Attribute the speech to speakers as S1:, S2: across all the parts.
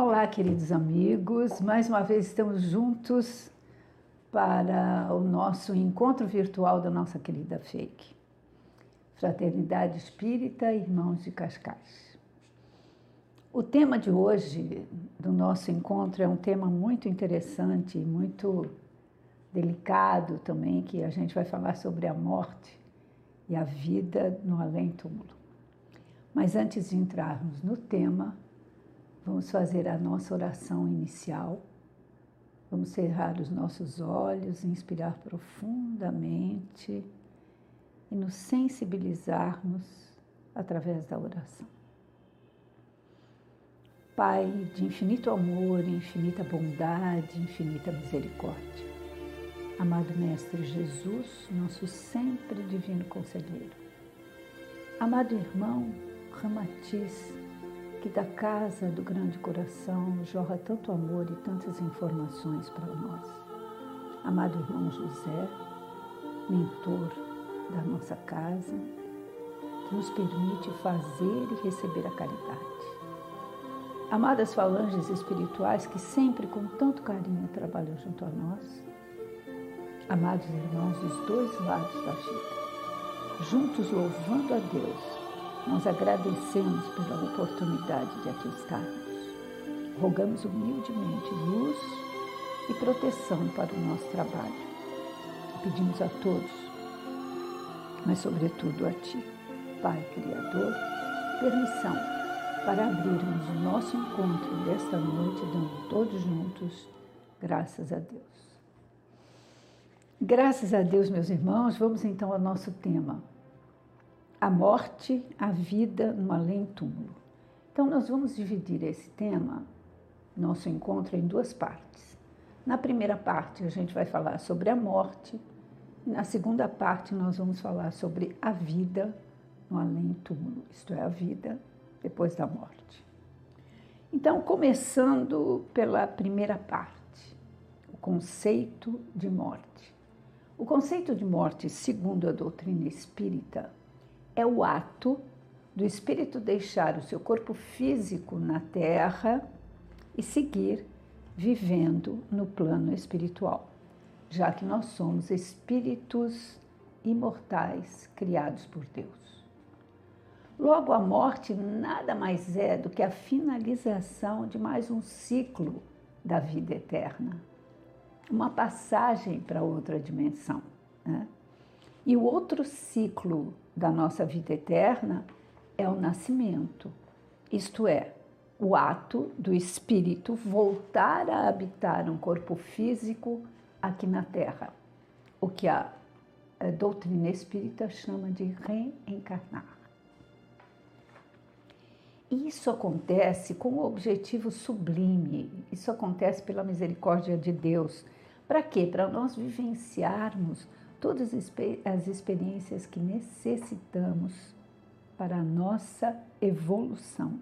S1: Olá, queridos amigos. Mais uma vez estamos juntos para o nosso encontro virtual da nossa querida Fake. Fraternidade Espírita, Irmãos de Cascais. O tema de hoje do nosso encontro é um tema muito interessante, muito delicado também, que a gente vai falar sobre a morte e a vida no além-túmulo. Mas antes de entrarmos no tema, vamos fazer a nossa oração inicial. Vamos cerrar os nossos olhos, inspirar profundamente e nos sensibilizarmos através da oração. Pai de infinito amor, infinita bondade, infinita misericórdia. Amado Mestre Jesus, nosso sempre divino conselheiro. Amado irmão Ramatiz, que da casa do grande coração jorra tanto amor e tantas informações para nós. Amado irmão José, mentor da nossa casa, que nos permite fazer e receber a caridade. Amadas falanges espirituais que sempre com tanto carinho trabalham junto a nós. Amados irmãos dos dois lados da vida, juntos louvando a Deus, nós agradecemos pela oportunidade de aqui estarmos. Rogamos humildemente luz e proteção para o nosso trabalho. Pedimos a todos, mas sobretudo a Ti, Pai Criador, permissão para abrirmos o nosso encontro desta noite, dando todos juntos graças a Deus. Graças a Deus, meus irmãos, vamos então ao nosso tema a morte, a vida no além-túmulo. Então, nós vamos dividir esse tema, nosso encontro, em duas partes. Na primeira parte, a gente vai falar sobre a morte, e na segunda parte, nós vamos falar sobre a vida no além-túmulo, isto é, a vida depois da morte. Então, começando pela primeira parte, o conceito de morte. O conceito de morte, segundo a doutrina espírita, é o ato do espírito deixar o seu corpo físico na terra e seguir vivendo no plano espiritual, já que nós somos espíritos imortais criados por Deus. Logo, a morte nada mais é do que a finalização de mais um ciclo da vida eterna, uma passagem para outra dimensão. Né? E o outro ciclo da nossa vida eterna é o nascimento, isto é, o ato do espírito voltar a habitar um corpo físico aqui na Terra, o que a, doutrina espírita chama de reencarnar. Isso acontece com um objetivo sublime, isso acontece pela misericórdia de Deus. Para quê? Para nós vivenciarmos todas as experiências que necessitamos para a nossa evolução,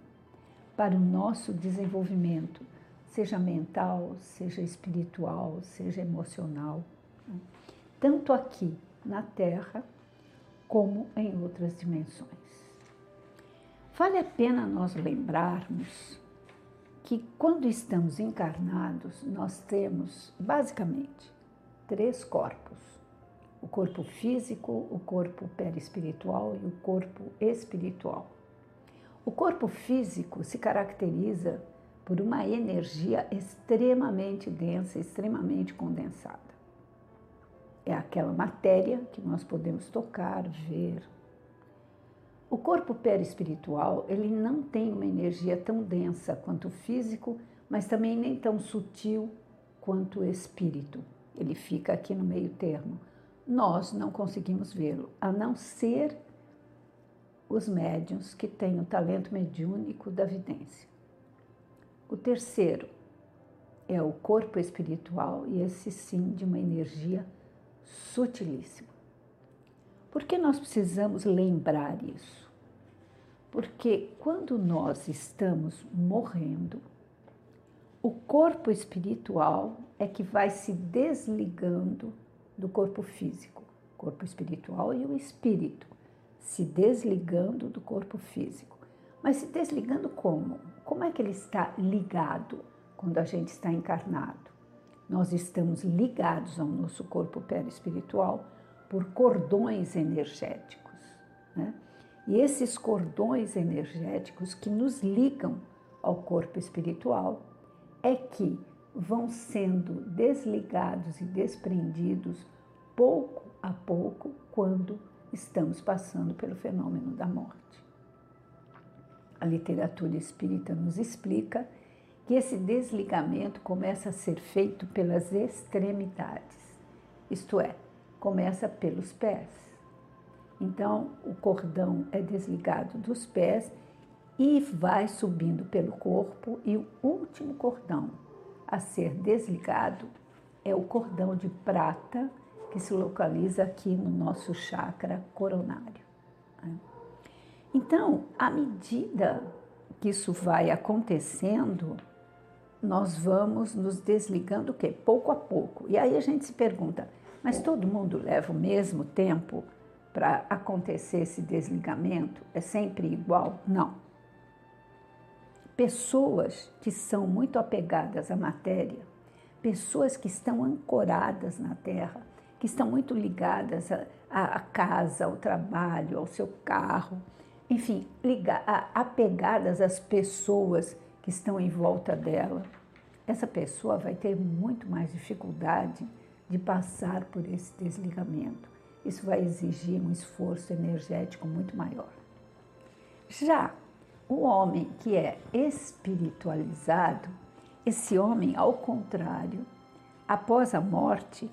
S1: para o nosso desenvolvimento, seja mental, seja espiritual, seja emocional, né? tanto aqui na Terra como em outras dimensões. Vale a pena nós lembrarmos que quando estamos encarnados, nós temos basicamente três corpos o corpo físico, o corpo perispiritual e o corpo espiritual. O corpo físico se caracteriza por uma energia extremamente densa, extremamente condensada. É aquela matéria que nós podemos tocar, ver. O corpo perispiritual, ele não tem uma energia tão densa quanto o físico, mas também nem tão sutil quanto o espírito. Ele fica aqui no meio termo nós não conseguimos vê-lo, a não ser os médiums que têm o talento mediúnico da vidência. O terceiro é o corpo espiritual, e esse sim de uma energia sutilíssima. Por que nós precisamos lembrar isso? Porque quando nós estamos morrendo, o corpo espiritual é que vai se desligando do corpo físico, corpo espiritual e o espírito, se desligando do corpo físico. Mas se desligando como? Como é que ele está ligado quando a gente está encarnado? Nós estamos ligados ao nosso corpo perispiritual por cordões energéticos. Né? E esses cordões energéticos que nos ligam ao corpo espiritual é que vão sendo desligados e desprendidos pouco a pouco quando estamos passando pelo fenômeno da morte. A literatura espírita nos explica que esse desligamento começa a ser feito pelas extremidades, isto é, começa pelos pés. Então, o cordão é desligado dos pés e vai subindo pelo corpo, e o último cordão a ser desligado é o cordão de prata que se localiza aqui no nosso chakra coronário. Né? Então, à medida que isso vai acontecendo, nós vamos nos desligando o quê? Pouco a pouco. E aí a gente se pergunta, mas todo mundo leva o mesmo tempo para acontecer esse desligamento? É sempre igual? Não. Pessoas que são muito apegadas à matéria, pessoas que estão ancoradas na terra, que estão muito ligadas à, casa, ao trabalho, ao seu carro, enfim, apegadas às pessoas que estão em volta dela, essa pessoa vai ter muito mais dificuldade de passar por esse desligamento. Isso vai exigir um esforço energético muito maior. Já o homem que é espiritualizado, esse homem, ao contrário, após a morte,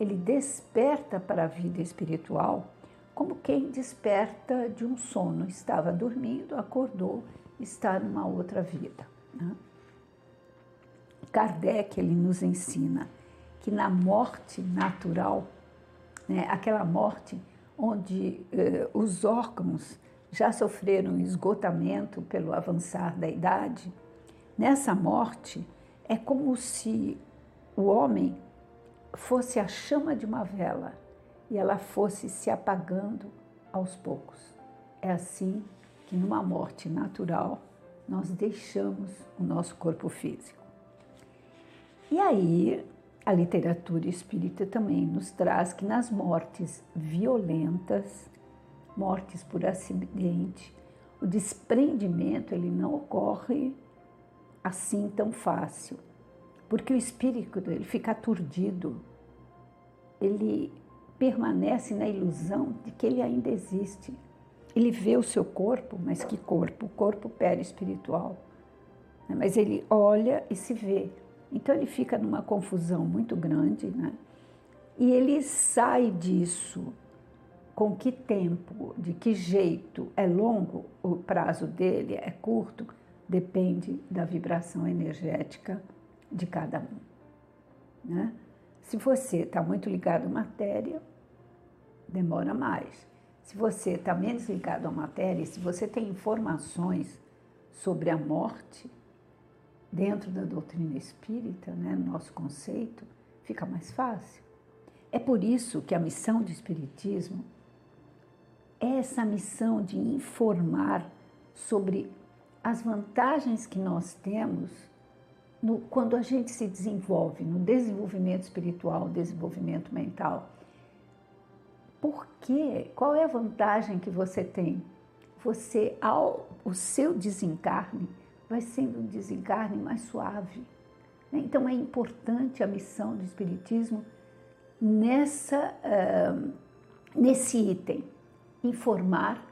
S1: ele desperta para a vida espiritual como quem desperta de um sono. Estava dormindo, acordou, está numa outra vida. Né? Kardec ele nos ensina que na morte natural, né, aquela morte onde eh, os órgãos já sofreram esgotamento pelo avançar da idade, nessa morte é como se o homem fosse a chama de uma vela e ela fosse se apagando aos poucos. É assim que numa morte natural nós deixamos o nosso corpo físico. E aí, a literatura espírita também nos traz que nas mortes violentas, mortes por acidente, o desprendimento ele não ocorre assim tão fácil, porque o espírito ele fica aturdido, ele permanece na ilusão de que ele ainda existe. Ele vê o seu corpo, mas que corpo? O corpo perispiritual. Né? Mas ele olha e se vê. Então ele fica numa confusão muito grande, né? E ele sai disso com que tempo, de que jeito, é longo o prazo dele, é curto, depende da vibração energética de cada um. Né? Se você está muito ligado à matéria, demora mais. Se você está menos ligado à matéria, se você tem informações sobre a morte dentro da doutrina espírita, né, no nosso conceito, fica mais fácil. É por isso que a missão do Espiritismo essa missão de informar sobre as vantagens que nós temos no, quando a gente se desenvolve no desenvolvimento espiritual, desenvolvimento mental. Por quê? Qual é a vantagem que você tem? Você, ao o seu desencarne, vai sendo um desencarne mais suave. Né? Então é importante a missão do Espiritismo nessa, uh, nesse item, informar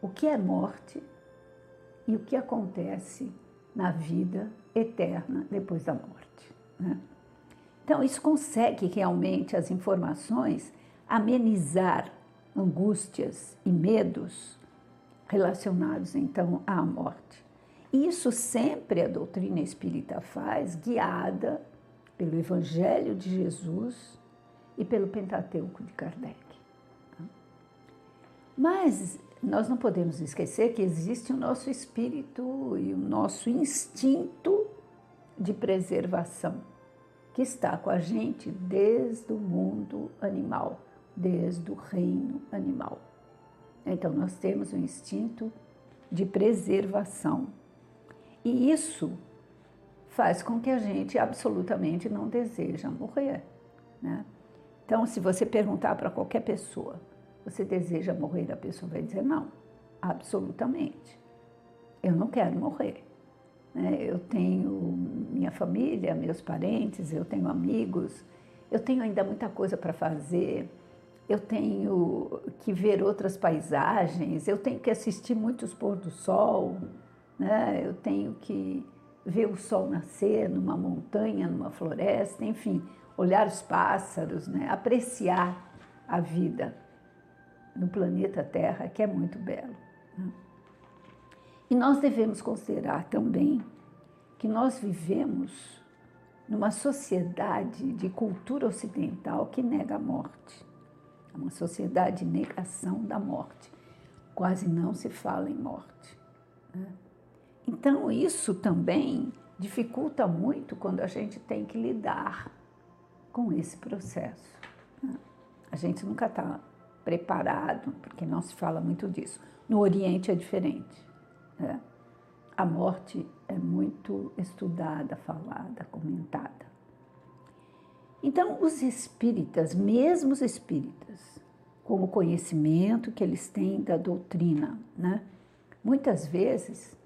S1: o que é morte e o que acontece na vida eterna depois da morte. Né? Então, isso consegue realmente as informações amenizar angústias e medos relacionados então à morte. Isso sempre a doutrina espírita faz, guiada pelo Evangelho de Jesus e pelo Pentateuco de Kardec. Mas nós não podemos esquecer que existe o nosso espírito e o nosso instinto de preservação, que está com a gente desde o mundo animal, desde o reino animal. Então, nós temos o instinto de preservação. E isso faz com que a gente absolutamente não deseja morrer. Né? Então, se você perguntar para qualquer pessoa, você deseja morrer? A pessoa vai dizer não, absolutamente. Eu não quero morrer. Né? Eu tenho minha família, meus parentes, eu tenho amigos, eu tenho ainda muita coisa para fazer, eu tenho que ver outras paisagens, eu tenho que assistir muitos pôr do sol, né? eu tenho que ver o sol nascer numa montanha, numa floresta, enfim, olhar os pássaros, né? apreciar a vida no planeta Terra, que é muito belo. Né? E nós devemos considerar também que nós vivemos numa sociedade de cultura ocidental que nega a morte. É uma sociedade de negação da morte. Quase não se fala em morte. Né? Então, isso também dificulta muito quando a gente tem que lidar com esse processo. Né? A gente nunca está preparado, porque não se fala muito disso. No Oriente é diferente. Né? A morte é muito estudada, falada, comentada. Então, os espíritas, mesmo os espíritas, com o conhecimento que eles têm da doutrina, né? muitas vezes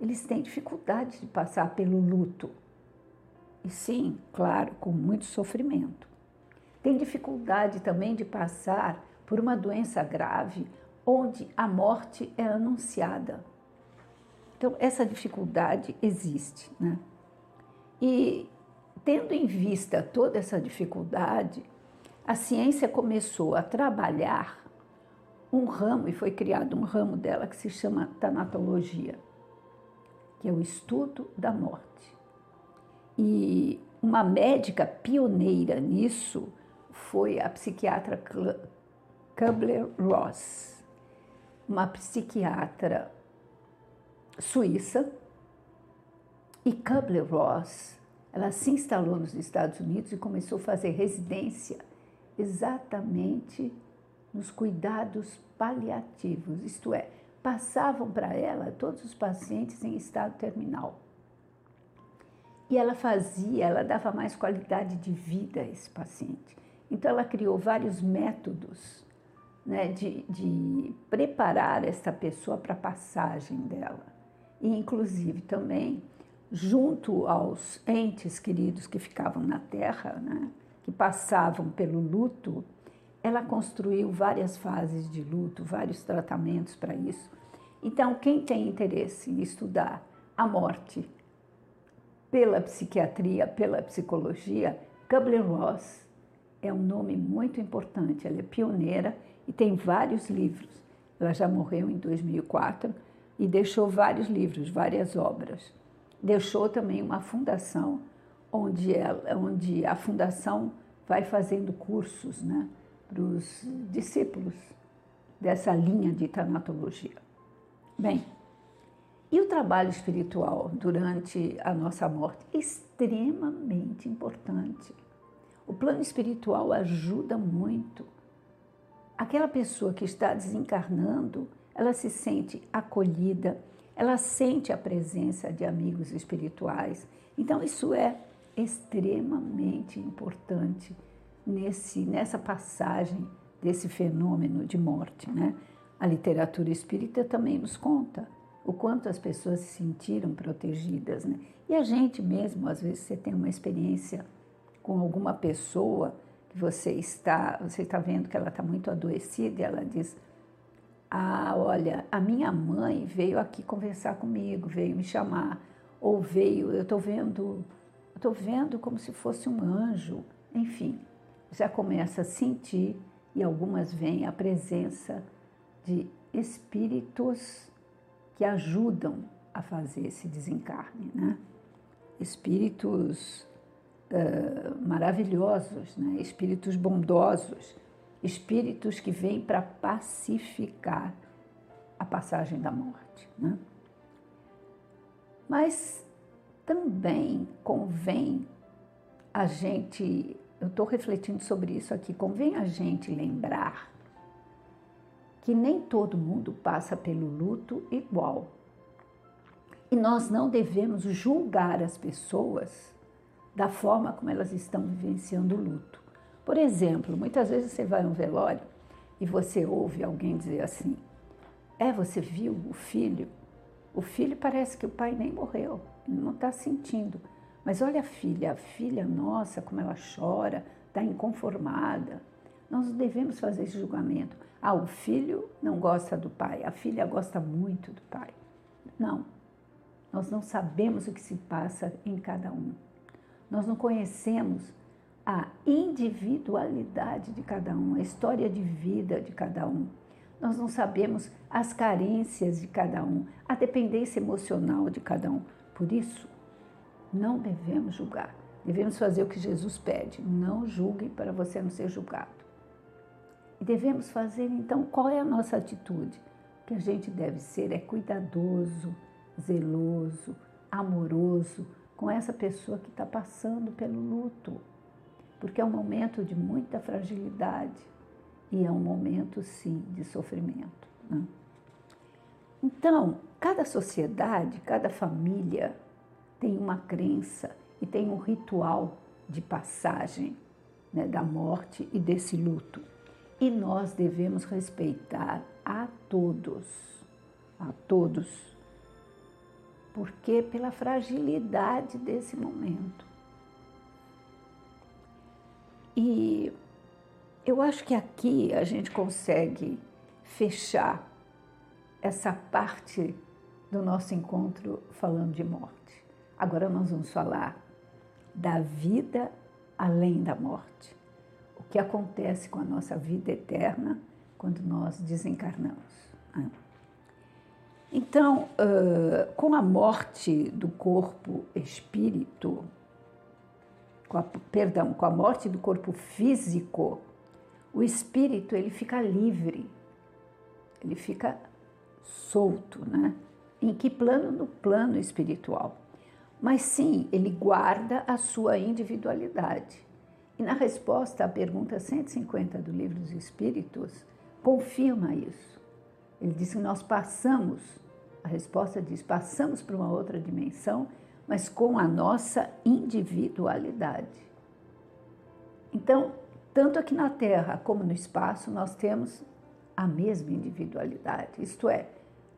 S1: eles têm dificuldade de passar pelo luto. E sim, claro, com muito sofrimento. Tem dificuldade também de passar por uma doença grave onde a morte é anunciada. Então, essa dificuldade existe. Né? E, tendo em vista toda essa dificuldade, a ciência começou a trabalhar um ramo, e foi criado um ramo dela que se chama tanatologia que é o estudo da morte. E uma médica pioneira nisso foi a psiquiatra Kubler-Ross, uma psiquiatra suíça. E Kubler-Ross, ela se instalou nos Estados Unidos e começou a fazer residência exatamente nos cuidados paliativos, isto é, passavam para ela todos os pacientes em estado terminal. E ela fazia, ela dava mais qualidade de vida a esse paciente. Então, ela criou vários métodos né, de, de preparar essa pessoa para a passagem dela. E, inclusive, também, junto aos entes queridos que ficavam na Terra, né, que passavam pelo luto, ela construiu várias fases de luto, vários tratamentos para isso. Então, quem tem interesse em estudar a morte pela psiquiatria, pela psicologia, Kubler-Ross é um nome muito importante. Ela é pioneira e tem vários livros. Ela já morreu em 2004 e deixou vários livros, várias obras. Deixou também uma fundação onde, ela, onde a fundação vai fazendo cursos, né? para os discípulos dessa linha de tanatologia. Bem, e o trabalho espiritual durante a nossa morte? Extremamente importante. O plano espiritual ajuda muito. Aquela pessoa que está desencarnando, ela se sente acolhida, ela sente a presença de amigos espirituais. Então, isso é extremamente importante nesse, nessa passagem desse fenômeno de morte. Né? A literatura espírita também nos conta o quanto as pessoas se sentiram protegidas. Né? E a gente mesmo, às vezes, você tem uma experiência com alguma pessoa você está, você está vendo que ela está muito adoecida e ela diz: Ah, olha, a minha mãe veio aqui conversar comigo, veio me chamar, ou veio, eu estou vendo, estou vendo como se fosse um anjo, enfim já começa a sentir, e algumas veem a presença de espíritos que ajudam a fazer esse desencarne, né? Espíritos maravilhosos, né? Espíritos bondosos, espíritos que vêm para pacificar a passagem da morte, né? Mas também convém a gente eu estou refletindo sobre isso aqui. Convém a gente lembrar que nem todo mundo passa pelo luto igual. E nós não devemos julgar as pessoas da forma como elas estão vivenciando o luto. Por exemplo, muitas vezes você vai a um velório e você ouve alguém dizer assim: É, você viu o filho? O filho parece que o pai nem morreu, não está sentindo. Mas olha a filha, a filha nossa, como ela chora, está inconformada. Nós não devemos fazer esse julgamento. Ah, o filho não gosta do pai, a filha gosta muito do pai. Não. Nós não sabemos o que se passa em cada um. Nós não conhecemos a individualidade de cada um, a história de vida de cada um. Nós não sabemos as carências de cada um, a dependência emocional de cada um. Por isso, não devemos julgar. Devemos fazer o que Jesus pede: não julguem para você não ser julgado. E devemos fazer, então, qual é a nossa atitude? O que a gente deve ser é cuidadoso, zeloso, amoroso com essa pessoa que está passando pelo luto. Porque é um momento de muita fragilidade e é um momento, sim, de sofrimento. Né? Então, cada sociedade, cada família tem uma crença e tem um ritual de passagem né, da morte e desse luto e nós devemos respeitar a todos, a todos, porque pela fragilidade desse momento. E eu acho que aqui a gente consegue fechar essa parte do nosso encontro falando de morte. Agora nós vamos falar da vida além da morte que acontece com a nossa vida eterna quando nós desencarnamos. Então, com a morte do corpo espírito, com a, perdão, com a morte do corpo físico, o espírito ele fica livre, ele fica solto, né? Em que plano? No plano espiritual. Mas sim, ele guarda a sua individualidade. E na resposta à pergunta 150 do Livro dos Espíritos, confirma isso. Ele diz que nós passamos, a resposta diz, passamos para uma outra dimensão, mas com a nossa individualidade. Então, tanto aqui na Terra como no espaço, nós temos a mesma individualidade. Isto é,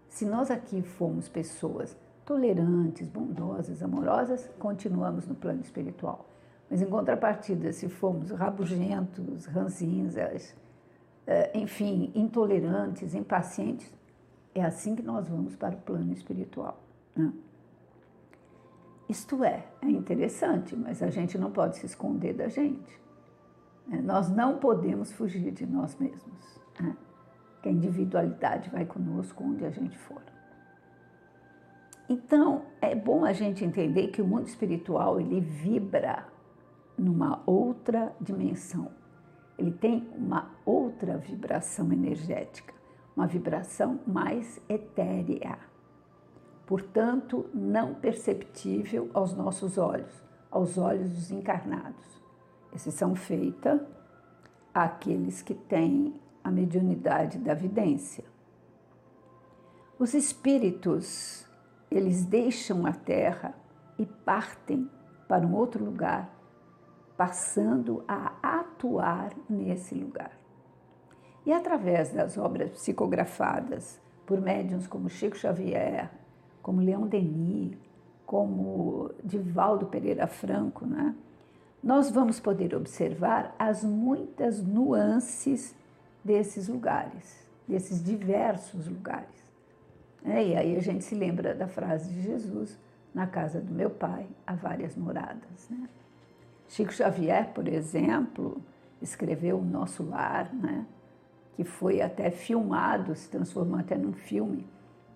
S1: se nós aqui fomos pessoas tolerantes, bondosas, amorosas, continuamos no plano espiritual. Mas, em contrapartida, se formos rabugentos, ranzinzas, eh, enfim, intolerantes, impacientes, é assim que nós vamos para o plano espiritual. Né? Isto é, é interessante, mas a gente não pode se esconder da gente. Né? Nós não podemos fugir de nós mesmos. Né? Que a individualidade vai conosco onde a gente for. Então, é bom a gente entender que o mundo espiritual ele vibra numa outra dimensão. Ele tem uma outra vibração energética, uma vibração mais etérea. Portanto, não perceptível aos nossos olhos, aos olhos dos encarnados. Exceção feita àqueles que têm a mediunidade da vidência. Os espíritos, eles deixam a terra e partem para um outro lugar passando a atuar nesse lugar. E através das obras psicografadas por médiums como Chico Xavier, como Leão Denis, como Divaldo Pereira Franco, né? nós vamos poder observar as muitas nuances desses lugares, desses diversos lugares. É, e aí a gente se lembra da frase de Jesus: na casa do meu pai há várias moradas. Né? Chico Xavier, por exemplo, escreveu O Nosso Lar, né? Que foi até filmado, se transformou até num filme.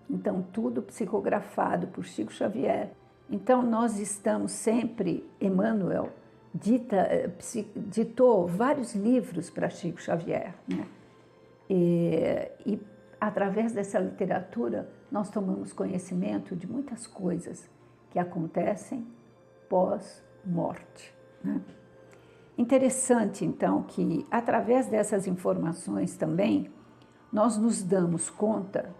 S1: Então, tudo psicografado por Chico Xavier. Então, nós estamos sempre, Emmanuel dita, eh, ditou vários livros para Chico Xavier. Né? E, e, através dessa literatura, nós tomamos conhecimento de muitas coisas que acontecem pós-morte. Né? Interessante, então, que através dessas informações também, nós nos damos conta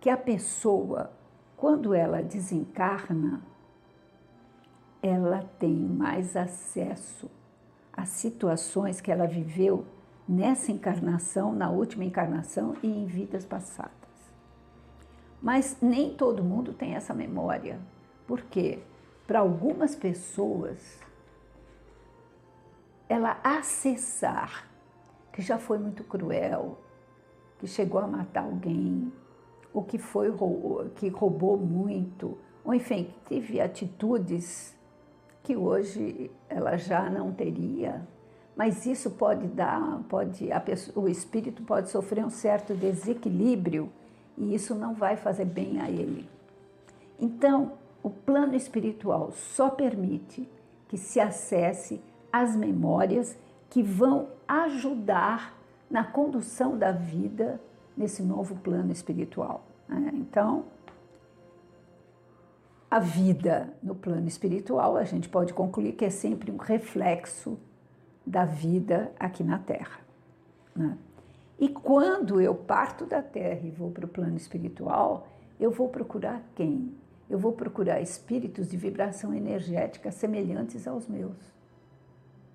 S1: que a pessoa, quando ela desencarna, ela tem mais acesso às situações que ela viveu nessa encarnação, na última encarnação e em vidas passadas. Mas nem todo mundo tem essa memória. Por quê? Para algumas pessoas, ela acessar que já foi muito cruel, que chegou a matar alguém, ou que foi que roubou muito, ou enfim, que teve atitudes que hoje ela já não teria. Mas isso pode dar, pode pessoa, o espírito pode sofrer um certo desequilíbrio e isso não vai fazer bem a ele. Então, o plano espiritual só permite que se acesse as memórias que vão ajudar na condução da vida nesse novo plano espiritual. Né? Então, a vida no plano espiritual, a gente pode concluir que é sempre um reflexo da vida aqui na Terra. Né? E quando eu parto da Terra e vou para o plano espiritual, eu vou procurar quem? Eu vou procurar espíritos de vibração energética semelhantes aos meus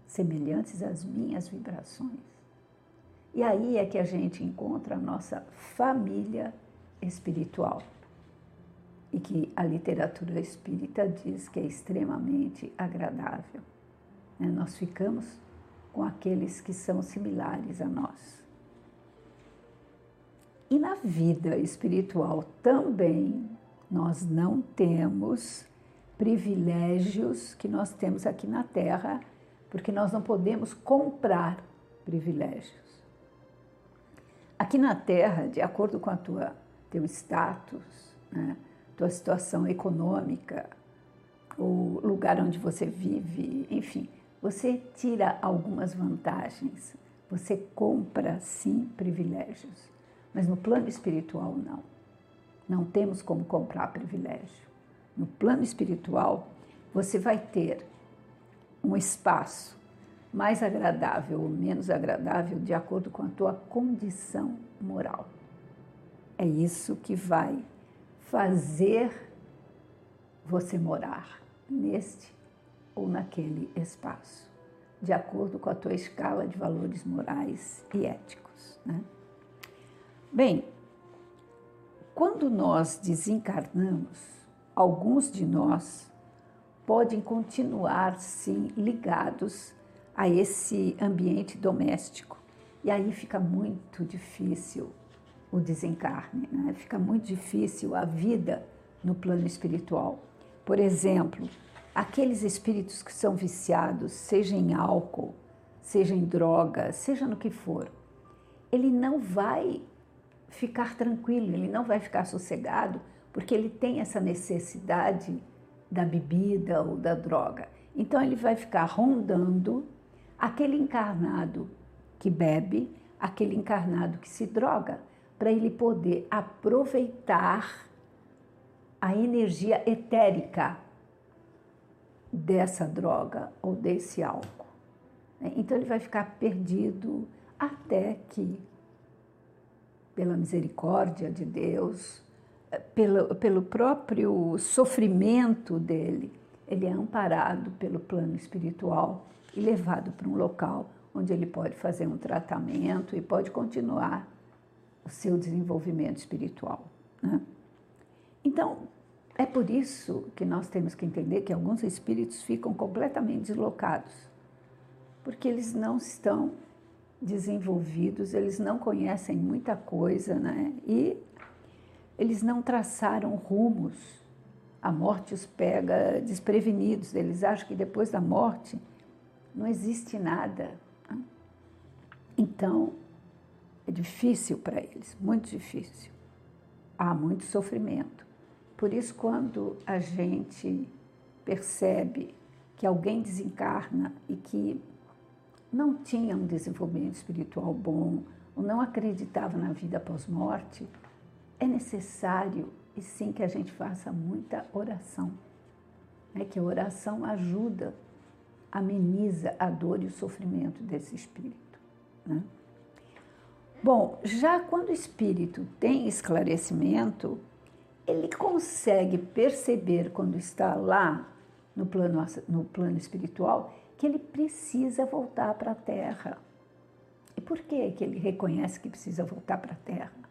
S1: semelhantes às minhas vibrações. E aí é que a gente encontra a nossa família espiritual. E que a literatura espírita diz que é extremamente agradável. Né? Nós ficamos com aqueles que são similares a nós. E na vida espiritual também nós não temos privilégios que nós temos aqui na Terra porque nós não podemos comprar privilégios. Aqui na Terra, de acordo com a tua teu status, né, tua situação econômica, o lugar onde você vive, enfim, você tira algumas vantagens. Você compra sim privilégios, mas no plano espiritual não. Não temos como comprar privilégio. No plano espiritual, você vai ter um espaço mais agradável ou menos agradável de acordo com a tua condição moral. É isso que vai fazer você morar neste ou naquele espaço, de acordo com a tua escala de valores morais e éticos. Né? Bem, quando nós desencarnamos, alguns de nós podem continuar sim ligados a esse ambiente doméstico. E aí fica muito difícil o desencarne, né? fica muito difícil a vida no plano espiritual. Por exemplo, aqueles espíritos que são viciados, seja em álcool, seja em droga, seja no que for, ele não vai ficar tranquilo, ele não vai ficar sossegado, porque ele tem essa necessidade da bebida ou da droga. Então ele vai ficar rondando aquele encarnado que bebe, aquele encarnado que se droga, para ele poder aproveitar a energia etérica dessa droga ou desse álcool. Então ele vai ficar perdido até que, pela misericórdia de Deus, pelo, pelo próprio sofrimento dele, ele é amparado pelo plano espiritual e levado para um local onde ele pode fazer um tratamento e pode continuar o seu desenvolvimento espiritual. Né? Então, é por isso que nós temos que entender que alguns espíritos ficam completamente deslocados, porque eles não estão desenvolvidos, eles não conhecem muita coisa, né? E eles não traçaram rumos. A morte os pega desprevenidos. Eles acham que depois da morte não existe nada. Então, é difícil para eles, muito difícil. Há muito sofrimento. Por isso, quando a gente percebe que alguém desencarna e que não tinha um desenvolvimento espiritual bom, ou não acreditava na vida pós-morte, é necessário e sim que a gente faça muita oração. É que a oração ajuda, ameniza a dor e o sofrimento desse espírito. Né? Bom, já quando o espírito tem esclarecimento, ele consegue perceber quando está lá no plano, no plano espiritual que ele precisa voltar para a Terra. E por que, que ele reconhece que precisa voltar para a Terra?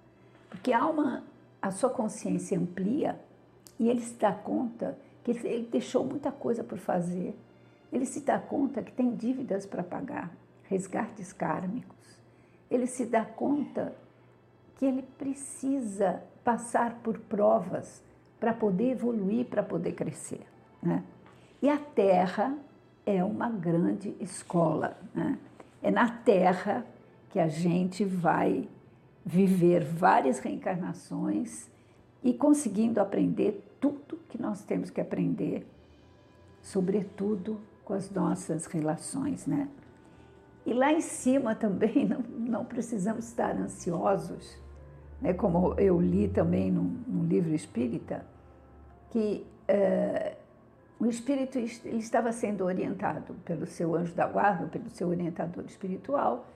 S1: Porque a alma, a sua consciência amplia e ele se dá conta que ele, deixou muita coisa por fazer. Ele se dá conta que tem dívidas para pagar, resgates kármicos. Ele se dá conta que ele precisa passar por provas para poder evoluir, para poder crescer. Né? E a Terra é uma grande escola. Né? É na Terra que a gente vai viver várias reencarnações e conseguindo aprender tudo que nós temos que aprender, sobretudo com as nossas relações, né? E lá em cima também não, não precisamos estar ansiosos, né? como eu li também num, livro espírita, que uh, o espírito ele estava sendo orientado pelo seu anjo da guarda, pelo seu orientador espiritual,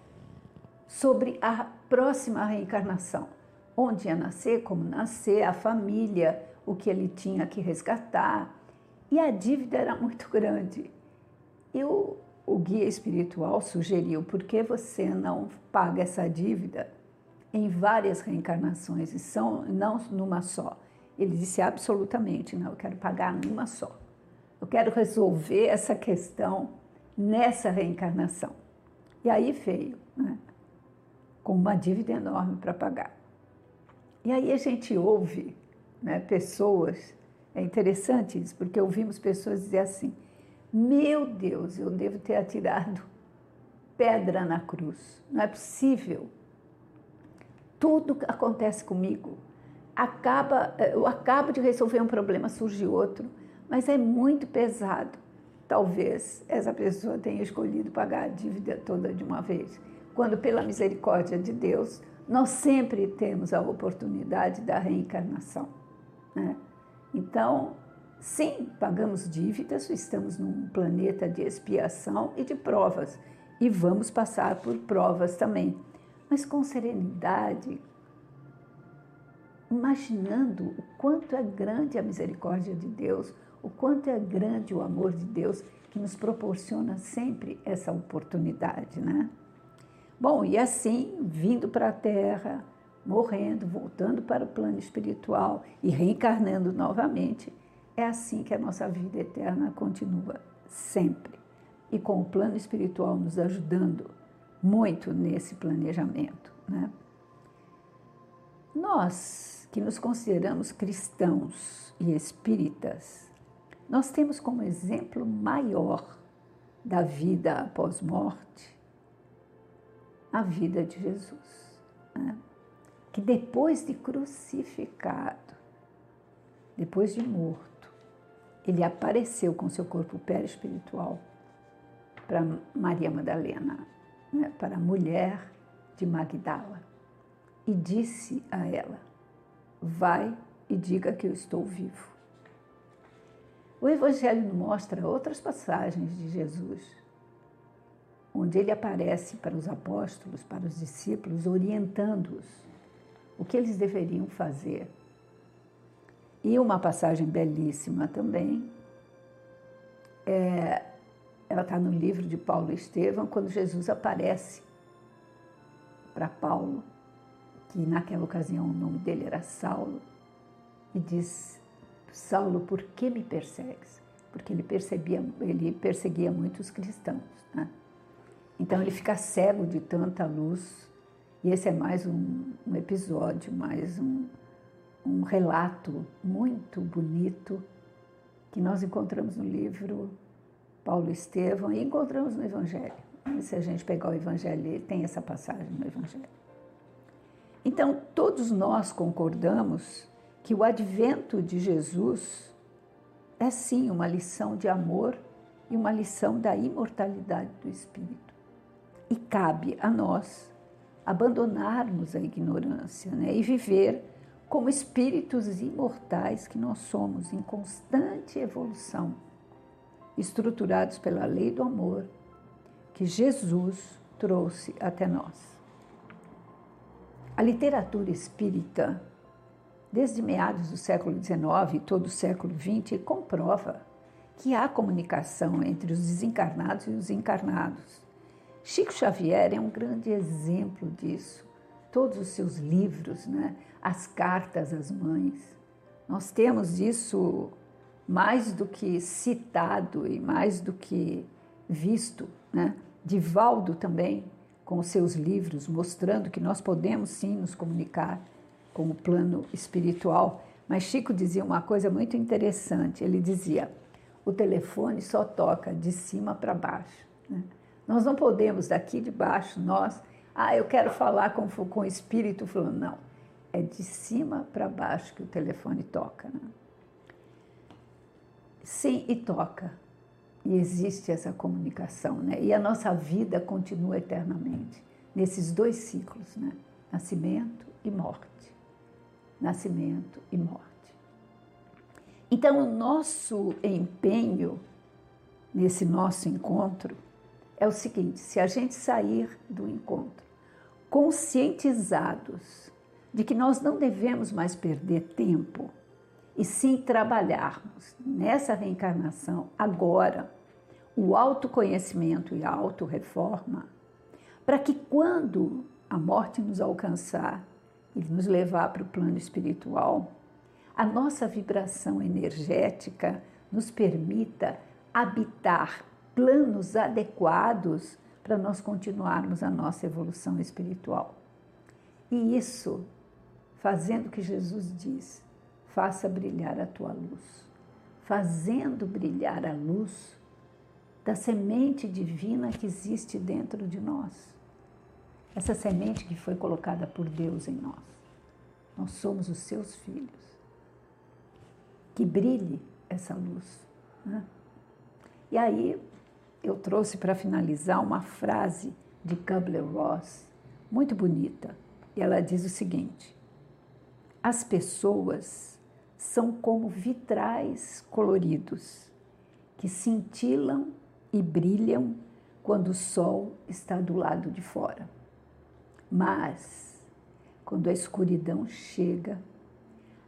S1: sobre a próxima reencarnação, onde ia nascer, como nascer, a família, o que ele tinha que resgatar. E a dívida era muito grande. E o, o guia espiritual sugeriu: por que você não paga essa dívida em várias reencarnações e são, não numa só? Ele disse absolutamente: não, eu quero pagar numa só. Eu quero resolver essa questão nessa reencarnação. E aí veio, né? Com uma dívida enorme para pagar. E aí a gente ouve né, pessoas, é interessante isso, porque ouvimos pessoas dizer assim: meu Deus, eu devo ter atirado pedra na cruz, não é possível. Tudo acontece comigo. Acaba, eu acabo de resolver um problema, surge outro mas é muito pesado. Talvez essa pessoa tenha escolhido pagar a dívida toda de uma vez, quando, pela misericórdia de Deus, nós sempre temos a oportunidade da reencarnação. Né? Então, sim, pagamos dívidas, estamos num planeta de expiação e de provas, e vamos passar por provas também, mas com serenidade, imaginando o quanto é grande a misericórdia de Deus, o quanto é grande o amor de Deus que nos proporciona sempre essa oportunidade, né? Bom, e assim, vindo para a Terra, morrendo, voltando para o plano espiritual e reencarnando novamente, é assim que a nossa vida eterna continua, sempre. E com o plano espiritual nos ajudando muito nesse planejamento, né? Nós que nos consideramos cristãos e espíritas, nós temos como exemplo maior da vida após morte a vida de Jesus, né? que depois de crucificado, depois de morto, ele apareceu com seu corpo espiritual para Maria Madalena, né? para a mulher de Magdala, e disse a ela: Vai e diga que eu estou vivo. O Evangelho mostra outras passagens de Jesus, onde ele aparece para os apóstolos, para os discípulos, orientando-os o que eles deveriam fazer. E uma passagem belíssima também, é, ela está no livro de Paulo e Estevão, quando Jesus aparece para Paulo, que naquela ocasião o nome dele era Saulo, e diz: Saulo, por que me persegues? Porque ele, percebia, ele perseguia muitos cristãos. Né? Então ele fica cego de tanta luz. E esse é mais um, um episódio, mais um, um relato muito bonito que nós encontramos no livro Paulo Estevão e encontramos no Evangelho. Se a gente pegar o Evangelho, tem essa passagem no Evangelho. Então, todos nós concordamos que o advento de Jesus é sim uma lição de amor e uma lição da imortalidade do espírito. E cabe a nós abandonarmos a ignorância né, e viver como espíritos imortais que nós somos, em constante evolução, estruturados pela lei do amor que Jesus trouxe até nós. A literatura espírita, desde meados do século XIX e todo o século XX, comprova que há comunicação entre os desencarnados e os encarnados. Chico Xavier é um grande exemplo disso. Todos os seus livros, né? as cartas às mães. Nós temos isso mais do que citado e mais do que visto. Né? Divaldo também, com seus livros, mostrando que nós podemos sim nos comunicar com o plano espiritual. Mas Chico dizia uma coisa muito interessante: ele dizia, o telefone só toca de cima para baixo. Né? Nós não podemos daqui de baixo, nós, ah, eu quero falar com, com o espírito falando, não. É de cima para baixo que o telefone toca. Né? Sim, e toca. E existe essa comunicação, né? E a nossa vida continua eternamente nesses dois ciclos, né? Nascimento e morte. Nascimento e morte. Então, o nosso empenho nesse nosso encontro é o seguinte: se a gente sair do encontro conscientizados de que nós não devemos mais perder tempo e sim trabalharmos nessa reencarnação agora o autoconhecimento e a autorreforma, para que quando a morte nos alcançar e nos levar para o plano espiritual, a nossa vibração energética nos permita habitar planos adequados para nós continuarmos a nossa evolução espiritual. E isso, fazendo o que Jesus diz, faça brilhar a tua luz. Fazendo brilhar a luz da semente divina que existe dentro de nós. Essa semente que foi colocada por Deus em nós. Nós somos os seus filhos. Que brilhe essa luz. Né? E aí, eu trouxe para finalizar uma frase de Kubler-Ross, muito bonita. E ela diz o seguinte: As pessoas são como vitrais coloridos que cintilam e brilham quando o sol está do lado de fora. Mas, quando a escuridão chega,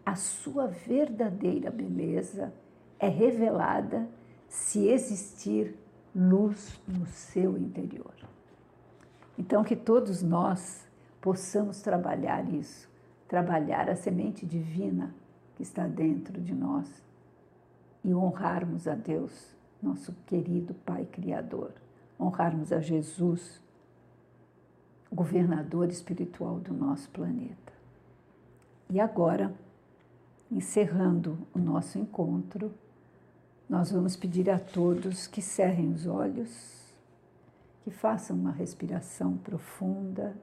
S1: a sua verdadeira beleza é revelada se existir luz no seu interior. Então, que todos nós possamos trabalhar isso, trabalhar a semente divina que está dentro de nós e honrarmos a Deus, nosso querido Pai Criador, honrarmos a Jesus, governador espiritual do nosso planeta. E agora, encerrando o nosso encontro, nós vamos pedir a todos que cerrem os olhos, que façam uma respiração profunda,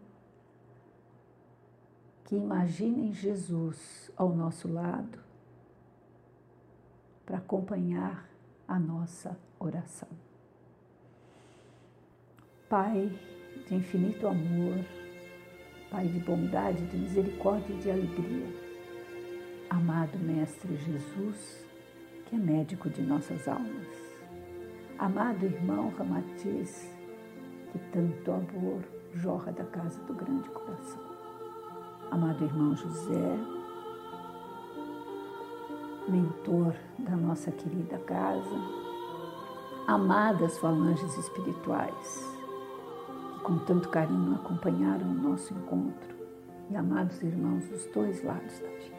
S1: que imaginem Jesus ao nosso lado para acompanhar a nossa oração. Pai de infinito amor, Pai de bondade, de misericórdia e de alegria, amado Mestre Jesus, que é médico de nossas almas. Amado irmão Ramatiz, que tanto amor jorra da casa do grande coração. Amado irmão José, mentor da nossa querida casa, amadas falanges espirituais, que com tanto carinho acompanharam o nosso encontro, e amados irmãos dos dois lados da vida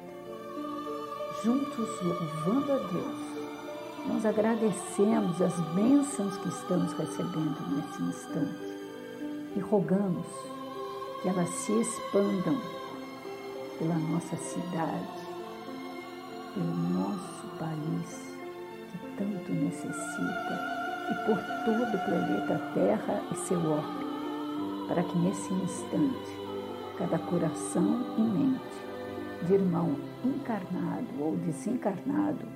S1: juntos louvando a Deus, nós agradecemos as bênçãos que estamos recebendo nesse instante e rogamos que elas se expandam pela nossa cidade, pelo nosso país que tanto necessita e por todo o planeta Terra e seu orbe, para que nesse instante cada coração e mente de irmão encarnado ou desencarnado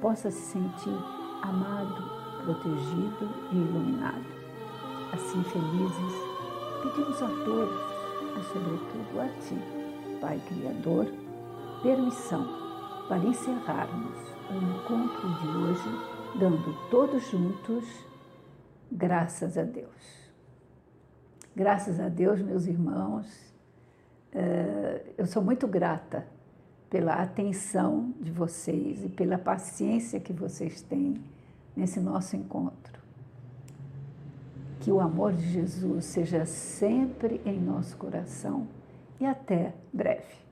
S1: possa se sentir amado, protegido e iluminado. Assim felizes, pedimos a todos, mas sobretudo a Ti, Pai Criador, permissão para encerrarmos o encontro de hoje, dando todos juntos graças a Deus. Graças a Deus, meus irmãos, eh, eu sou muito grata pela atenção de vocês e pela paciência que vocês têm nesse nosso encontro. Que o amor de Jesus seja sempre em nosso coração e até breve.